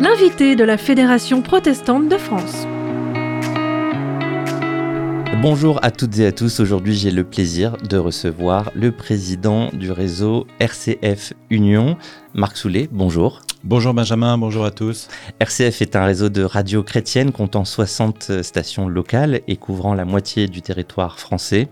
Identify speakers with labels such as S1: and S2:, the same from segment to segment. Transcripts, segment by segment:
S1: L'invité de la Fédération protestante de France.
S2: Bonjour à toutes et à tous. Aujourd'hui, j'ai le plaisir de recevoir le président du réseau RCF Union, Marc Soulet. Bonjour.
S3: Bonjour Benjamin, bonjour à tous.
S2: RCF est un réseau de radio chrétienne comptant 60 stations locales et couvrant la moitié du territoire français.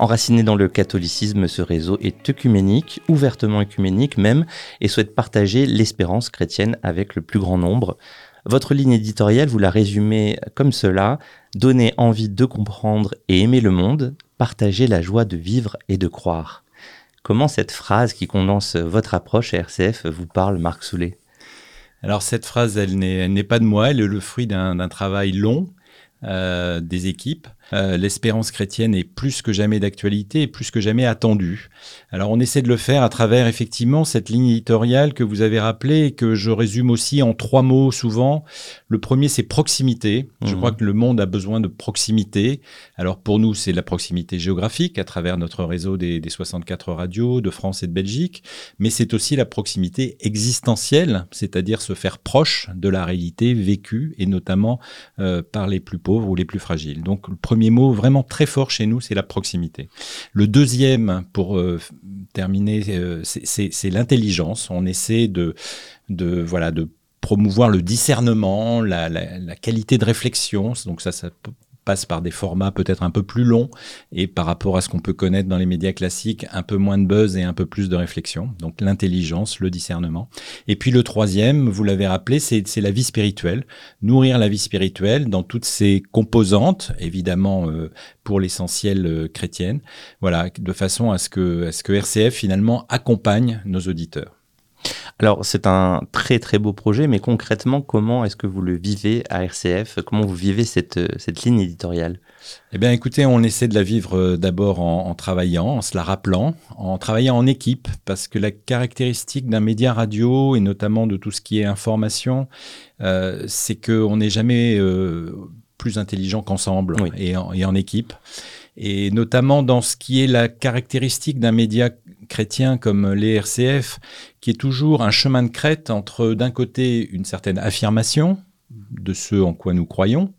S2: Enraciné dans le catholicisme, ce réseau est œcuménique, ouvertement œcuménique même, et souhaite partager l'espérance chrétienne avec le plus grand nombre. Votre ligne éditoriale, vous la résumez comme cela, donner envie de comprendre et aimer le monde, partager la joie de vivre et de croire. Comment cette phrase qui condense votre approche à RCF vous parle, Marc Soulet?
S3: Alors cette phrase, elle n'est pas de moi, elle est le fruit d'un travail long euh, des équipes euh, l'espérance chrétienne est plus que jamais d'actualité et plus que jamais attendue. Alors on essaie de le faire à travers effectivement cette ligne éditoriale que vous avez rappelée et que je résume aussi en trois mots souvent. Le premier c'est proximité. Je mmh. crois que le monde a besoin de proximité. Alors pour nous c'est la proximité géographique à travers notre réseau des, 64 radios de France et de Belgique, mais c'est aussi la proximité existentielle, c'est-à-dire se faire proche de la réalité vécue et notamment euh, par les plus pauvres ou les plus fragiles. Donc le premier premier mot vraiment très fort chez nous, c'est la proximité. Le deuxième, pour euh, terminer, euh, c'est l'intelligence. On essaie de, de, voilà, de promouvoir le discernement, la, la, qualité de réflexion. Donc ça, ça passe par des formats peut-être un peu plus longs et par rapport à ce qu'on peut connaître dans les médias classiques, un peu moins de buzz et un peu plus de réflexion. Donc l'intelligence, le discernement. Et puis le troisième, vous l'avez rappelé, c'est la vie spirituelle. Nourrir la vie spirituelle dans toutes ses composantes, évidemment euh, pour l'essentiel euh, chrétienne. Voilà, de façon à ce que, à ce que RCF finalement accompagne nos auditeurs.
S2: Alors, c'est un très très beau projet, mais concrètement, comment est-ce que vous le vivez à RCF Comment vous vivez cette, cette ligne éditoriale?
S3: Eh bien, écoutez, on essaie de la vivre euh, d'abord en, travaillant, en se la rappelant, en travaillant en équipe, parce que la caractéristique d'un média radio, et notamment de tout ce qui est information, euh, c'est qu'on n'est jamais euh, plus intelligent qu'ensemble et, et en équipe. Et notamment dans ce qui est la caractéristique d'un média chrétien comme l'ERCF, qui est toujours un chemin de crête entre d'un côté une certaine affirmation de ce en quoi nous croyons,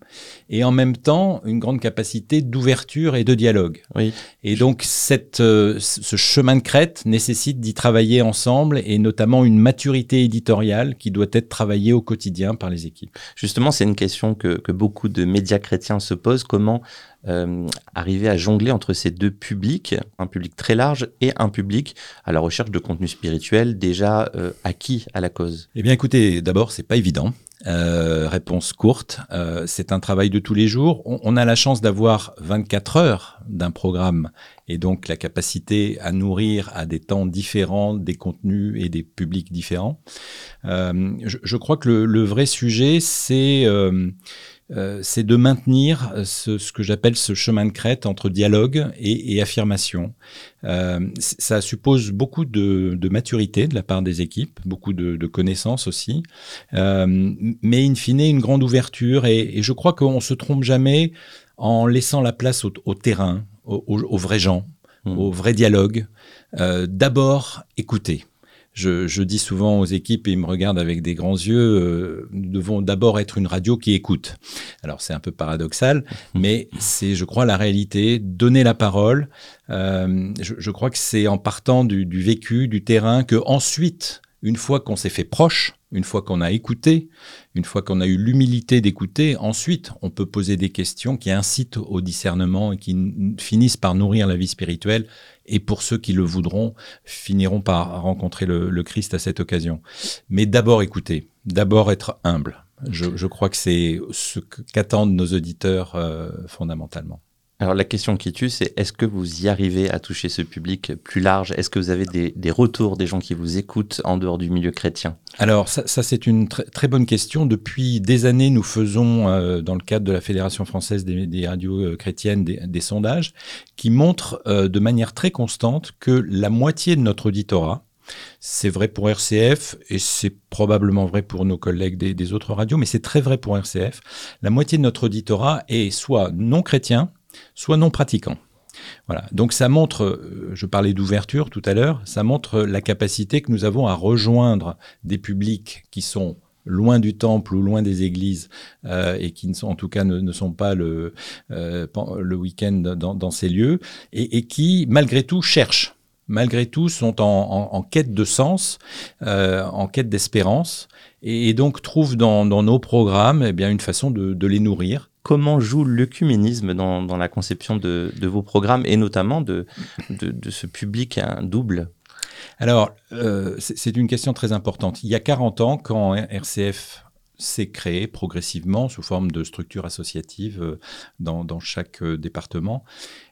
S3: et en même temps une grande capacité d'ouverture et de dialogue.
S2: Oui.
S3: Et donc cette, euh, ce chemin de crête nécessite d'y travailler ensemble et notamment une maturité éditoriale qui doit être travaillée au quotidien par les équipes.
S2: Justement, c'est une question que, que, beaucoup de médias chrétiens se posent. Comment euh, arriver à jongler entre ces deux publics, un public très large et un public à la recherche de contenu spirituel déjà euh, acquis à la cause?
S3: Eh bien écoutez, d'abord, c'est pas évident. Euh, réponse courte, euh, c'est un travail de tous les jours. On, a la chance d'avoir 24 heures d'un programme et donc la capacité à nourrir à des temps différents des contenus et des publics différents. Euh, je, crois que le, le vrai sujet, c'est euh, c'est de maintenir ce, que j'appelle ce chemin de crête entre dialogue et, affirmation. Euh, ça suppose beaucoup de, maturité de la part des équipes, beaucoup de, connaissances aussi, euh, mais in fine une grande ouverture. Et, je crois qu'on se trompe jamais en laissant la place au, terrain, aux, vrais gens, mmh. au vrai dialogue. D'abord, écouter je, dis souvent aux équipes, et ils me regardent avec des grands yeux, euh, nous devons d'abord être une radio qui écoute. Alors c'est un peu paradoxal, mais c'est, je crois, la réalité. Donner la parole, euh, je, crois que c'est en partant du, du, vécu, du terrain, que ensuite, une fois qu'on s'est fait proche, une fois qu'on a écouté, une fois qu'on a eu l'humilité d'écouter, ensuite on peut poser des questions qui incitent au discernement et qui finissent par nourrir la vie spirituelle et pour ceux qui le voudront, finiront par rencontrer le, Christ à cette occasion. Mais d'abord écouter, d'abord être humble. Je, crois que c'est ce qu'attendent nos auditeurs euh, fondamentalement.
S2: Alors la question qui tue, c'est est-ce que vous y arrivez à toucher ce public plus large? Est-ce que vous avez des, retours des gens qui vous écoutent en dehors du milieu chrétien?
S3: Alors ça, c'est une très bonne question. Depuis des années, nous faisons, euh, dans le cadre de la Fédération française des, radios euh, chrétiennes, des, sondages qui montrent euh, de manière très constante que la moitié de notre auditorat, c'est vrai pour RCF et c'est probablement vrai pour nos collègues des, des autres radios, mais c'est très vrai pour RCF. La moitié de notre auditorat est soit non chrétien, soit non pratiquants. Voilà. Donc ça montre, euh, je parlais d'ouverture tout à l'heure, ça montre la capacité que nous avons à rejoindre des publics qui sont loin du temple ou loin des églises euh, et qui ne sont, en tout cas ne, sont pas le, euh, le week-end dans, ces lieux et, qui malgré tout cherchent malgré tout, sont en, quête de sens, en quête d'espérance, et, donc trouvent dans, nos programmes eh bien, une façon de les nourrir
S2: comment joue l'œcuménisme dans, la conception de, vos programmes et notamment de, ce public double?
S3: Alors, euh, c'est une question très importante. Il y a 40 ans, quand RCF s'est créé progressivement sous forme de structure associative euh, dans, dans chaque euh, département,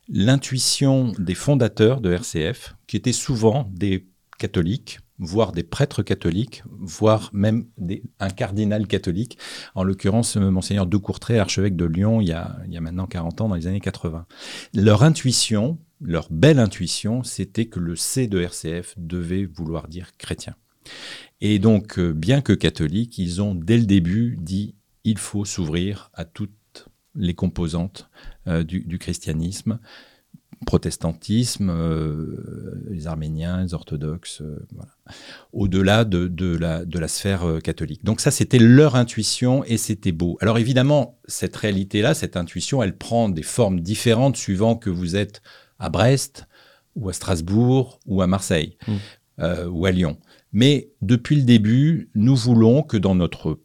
S3: l'intuition des fondateurs de RCF, qui étaient souvent des catholiques, voire des prêtres catholiques, voire même un cardinal catholique, en l'occurrence euh, monseigneur de Courtrai, archevêque de Lyon, il y, a, maintenant 40 ans, dans les années 80. Leur intuition, leur belle intuition, c'était que le C de RCF devait vouloir dire chrétien. Et donc, euh, bien que catholiques, ils ont dès le début dit il faut s'ouvrir à toutes les composantes euh, du, christianisme, protestantisme, euh, les Arméniens, les orthodoxes, euh, au-delà de, la, de, la, sphère euh, catholique. Donc ça, c'était leur intuition et c'était beau. Alors évidemment, cette réalité-là, cette intuition, elle prend des formes différentes suivant que vous êtes à Brest ou à Strasbourg ou à Marseille mmh. ou à Lyon. Mais depuis le début, nous voulons que dans notre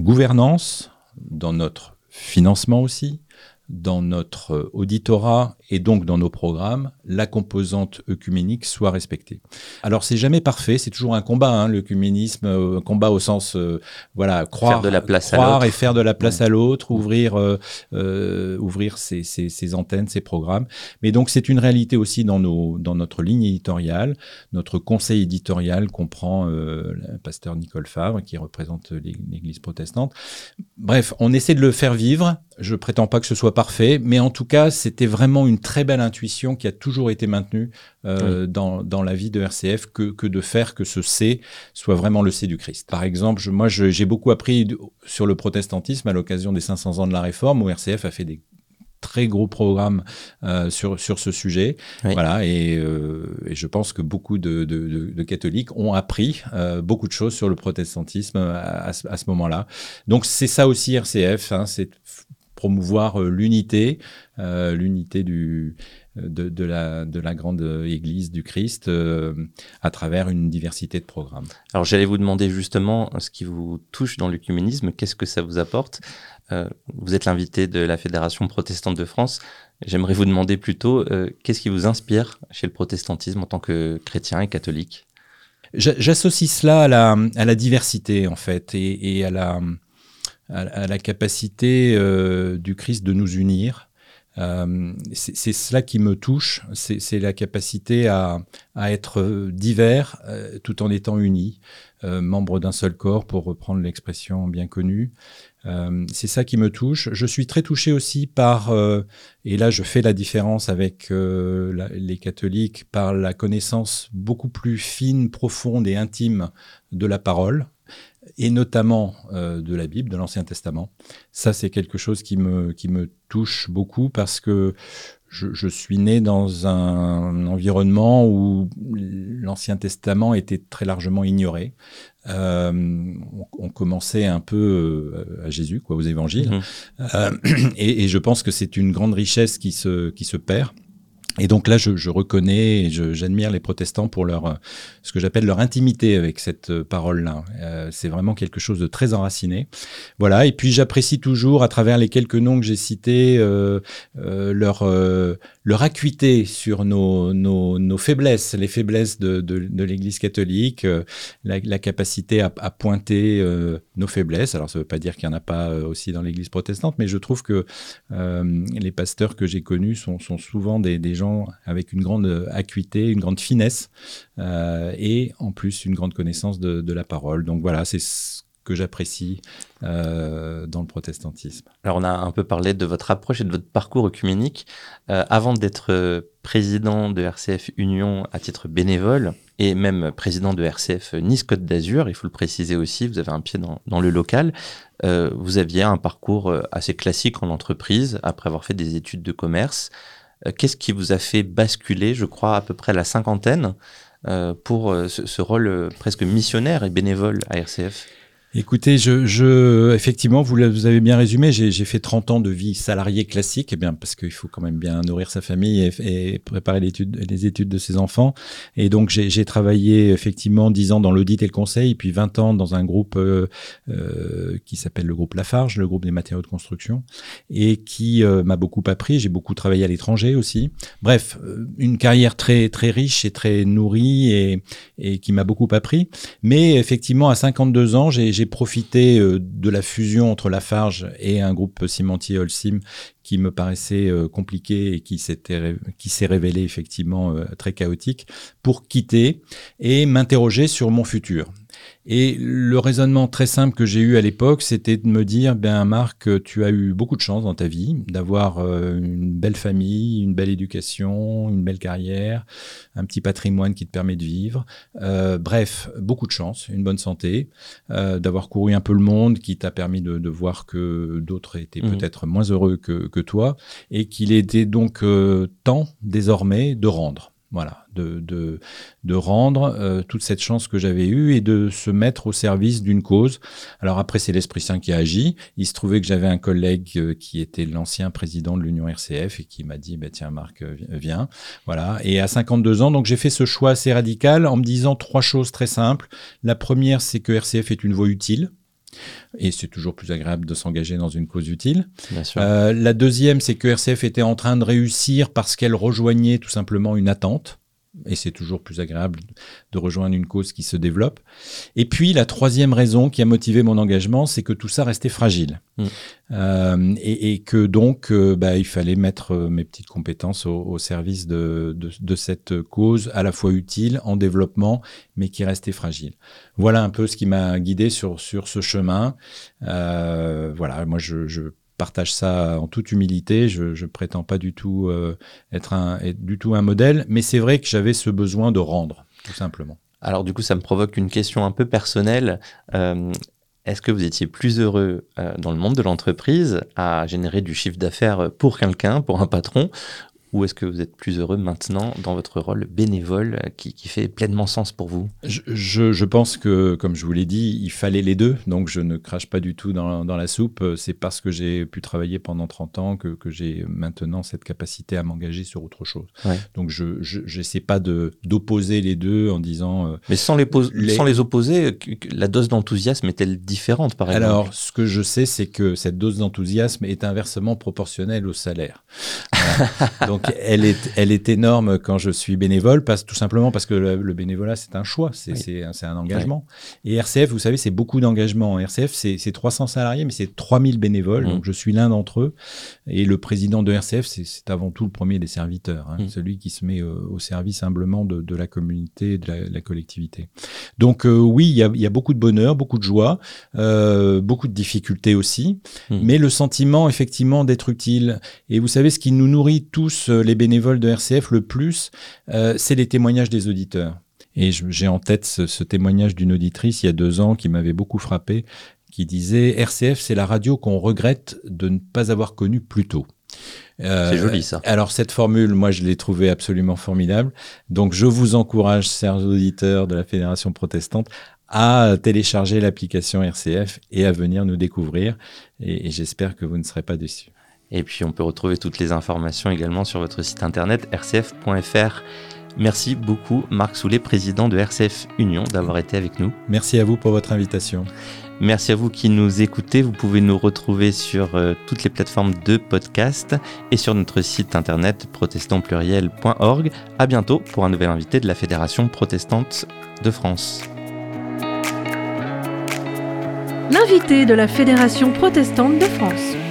S3: gouvernance, dans notre financement aussi, dans notre auditorat et donc dans nos programmes, la composante œcuménique soit respectée. Alors c'est jamais parfait, c'est toujours un combat, hein, l'œcuménisme, euh, un combat au sens, euh, voilà, croire, faire de la place croire et faire de la place à l'autre, ouvrir, euh, ouvrir ses, ses, antennes, ses programmes. Mais donc c'est une réalité aussi dans, nos, dans notre ligne éditoriale. Notre conseil éditorial comprend le pasteur Nicole Favre qui représente l'Église protestante. Bref, on essaie de le faire vivre. Je prétends pas que ce soit parfait, mais en tout cas, c'était vraiment une très belle intuition qui a toujours été maintenue euh, dans, dans, la vie de RCF que, que, de faire que ce C soit vraiment le C du Christ. Par exemple, je, moi, j'ai beaucoup appris sur le protestantisme à l'occasion des 500 ans de la Réforme, où RCF a fait des très gros programmes euh, sur, sur ce sujet. Voilà, et, euh, et, je pense que beaucoup de, de, de catholiques ont appris euh, beaucoup de choses sur le protestantisme à, à ce, ce moment-là. Donc c'est ça aussi RCF, hein, c'est promouvoir euh, l'unité, euh, l'unité du, de, de, la, de la grande Église du Christ euh, à travers une diversité de programmes.
S2: Alors j'allais vous demander justement ce qui vous touche dans l'œcuménisme, qu'est-ce que ça vous apporte? Vous êtes l'invité de la Fédération protestante de France. J'aimerais vous demander plutôt qu'est-ce qui vous inspire chez le protestantisme en tant que chrétien et catholique?
S3: J'associe cela à la, à la diversité en fait et, et à la à, la capacité euh, du Christ de nous unir. Euh, c'est cela qui me touche, c'est la capacité à, à, être divers euh, tout en étant unis, membres d'un seul corps, pour reprendre l'expression bien connue. c'est ça qui me touche. Je suis très touché aussi par, et là je fais la différence avec les catholiques, par la connaissance beaucoup plus fine, profonde et intime de la parole et notamment euh, de la Bible, de l'Ancien Testament. Ça, c'est quelque chose qui me, qui me touche beaucoup parce que je, je suis né dans un environnement où l'Ancien Testament était très largement ignoré. Euh, on, on, commençait un peu euh, à Jésus, quoi, aux évangiles. Mmh. Euh, et, et, je pense que c'est une grande richesse qui se, qui se perd. Et donc là, je, reconnais et j'admire les protestants pour leur ce que j'appelle leur intimité avec cette euh, parole-là. Euh, c'est vraiment quelque chose de très enraciné. Voilà. Et puis j'apprécie toujours, à travers les quelques noms que j'ai cités, euh, euh leur euh, leur acuité sur nos, nos, nos, faiblesses, les faiblesses de, de, de l'Église catholique, la, la, capacité à, pointer nos faiblesses. Alors ça ne veut pas dire qu'il n'y en a pas aussi dans l'Église protestante, mais je trouve que les pasteurs que j'ai connus sont, sont souvent des, des gens avec une grande acuité, une grande finesse euh, et en plus une grande connaissance de, la parole. Donc voilà, c'est ce que j'apprécie euh, dans le protestantisme.
S2: Alors on a un peu parlé de votre approche et de votre parcours œcuménique. Euh, avant d'être président de RCF Union à titre bénévole et même président de RCF Nice Côte d'Azur, il faut le préciser aussi, vous avez un pied dans, le local, vous aviez un parcours assez classique en entreprise après avoir fait des études de commerce. Qu'est-ce qui vous a fait basculer, je crois, à peu près la cinquantaine pour ce, rôle presque missionnaire et bénévole à RCF
S3: Écoutez, je, je, effectivement, vous, avez bien résumé. J'ai fait 30 ans de vie salariée classique, eh bien parce qu'il faut quand même bien nourrir sa famille et, et préparer les études de ses enfants. Et donc j'ai travaillé effectivement 10 ans dans l'audit et le conseil, puis 20 ans dans un groupe euh, euh, qui s'appelle le groupe Lafarge, le groupe des matériaux de construction, et qui euh, m'a beaucoup appris. J'ai beaucoup travaillé à l'étranger aussi. Bref, euh, une carrière très très riche et très nourrie et, et qui m'a beaucoup appris. Mais effectivement, à 52 ans, j'ai j'ai profité euh, de la fusion entre Lafarge et un groupe cimentier Holcim qui me paraissait euh, compliqué et qui s'est révélé effectivement euh, très chaotique pour quitter et m'interroger sur mon futur. Et le raisonnement très simple que j'ai eu à l'époque, c'était de me dire, ben Marc, tu as eu beaucoup de chance dans ta vie, d'avoir euh, une belle famille, une belle éducation, une belle carrière, un petit patrimoine qui te permet de vivre. Euh, bref, beaucoup de chance, une bonne santé, euh, d'avoir couru un peu le monde, qui t'a permis de, de, voir que d'autres étaient mmh. peut-être moins heureux que, que, toi, et qu'il était donc temps désormais de rendre. Voilà, de, de, de rendre euh, toute cette chance que j'avais eue et de se mettre au service d'une cause. Alors après, c'est l'Esprit Saint qui a agi. Il se trouvait que j'avais un collègue euh, qui était l'ancien président de l'Union RCF et qui m'a dit, bah, tiens Marc, euh, viens. Voilà. Et à 52 ans, donc j'ai fait ce choix assez radical en me disant trois choses très simples. La première, c'est que RCF est une voie utile. Et c'est toujours plus agréable de s'engager dans une cause utile. Euh, la deuxième, c'est que RCF était en train de réussir parce qu'elle rejoignait tout simplement une attente et c'est toujours plus agréable de rejoindre une cause qui se développe. Et puis la troisième raison qui a motivé mon engagement, c'est que tout ça restait fragile mm. euh, et, et, que donc euh, bah, il fallait mettre euh, mes petites compétences au, au service de, de, de, cette cause à la fois utile en développement, mais qui restait fragile. Voilà un peu ce qui m'a guidé sur sur ce chemin. Euh, voilà, moi je, je partage ça en toute humilité. Je, je prétends pas du tout euh, être, un, du tout un modèle, mais c'est vrai que j'avais ce besoin de rendre, tout simplement.
S2: Alors du coup, ça me provoque une question un peu personnelle. Euh, est-ce que vous étiez plus heureux euh, dans le monde de l'entreprise à générer du chiffre d'affaires pour quelqu'un, pour un patron, ou est-ce que vous êtes plus heureux maintenant dans votre rôle bénévole qui, qui fait pleinement sens pour vous?
S3: Je, je, je, pense que, comme je vous l'ai dit, il fallait les deux. Donc, je ne crache pas du tout dans, dans la soupe. C'est parce que j'ai pu travailler pendant 30 ans que, que j'ai maintenant cette capacité à m'engager sur autre chose. Ouais. Donc, je n'essaie pas d'opposer les deux en disant...
S2: Euh, Mais sans les, les, sans les opposer, la dose d'enthousiasme est-elle différente, par exemple?
S3: Alors, ce que je sais, c'est que cette dose d'enthousiasme est inversement proportionnelle au salaire. donc, donc elle est, elle est énorme quand je suis bénévole, parce, tout simplement parce que le, bénévolat, c'est un choix, c'est oui. un engagement. Oui. Et RCF, vous savez, c'est beaucoup d'engagement. RCF, c'est 300 salariés, mais c'est 3000 bénévoles, mmh. donc je suis l'un d'entre eux. Et le président de RCF, c'est avant tout le premier des serviteurs, hein, mmh. celui qui se met euh, au service humblement de, de, la communauté, de la, la collectivité. Donc euh, oui, il y a, y a, beaucoup de bonheur, beaucoup de joie, euh, beaucoup de difficultés aussi, mmh. mais le sentiment effectivement d'être utile. Et vous savez, ce qui nous nourrit tous euh, les bénévoles de RCF le plus, euh, c'est les témoignages des auditeurs. Et j'ai en tête ce, ce témoignage d'une auditrice il y a deux ans qui m'avait beaucoup frappé, qui disait RCF, c'est la radio qu'on regrette de ne pas avoir connue plus tôt.
S2: Euh, c'est joli ça.
S3: Alors cette formule, moi je l'ai trouvée absolument formidable. Donc je vous encourage, chers auditeurs de la Fédération protestante, à télécharger l'application RCF et à venir nous découvrir. Et, et j'espère que vous ne serez pas déçus.
S2: Et puis on peut retrouver toutes les informations également sur votre site internet rcf.fr. Merci beaucoup Marc Soulet, président de RCF Union, d'avoir été avec nous.
S3: Merci à vous pour votre invitation.
S2: Merci à vous qui nous écoutez. Vous pouvez nous retrouver sur euh, toutes les plateformes de podcast et sur notre site internet protestantpluriel.org. À bientôt pour un nouvel invité de la Fédération protestante de France.
S1: L'invité de la Fédération protestante de France.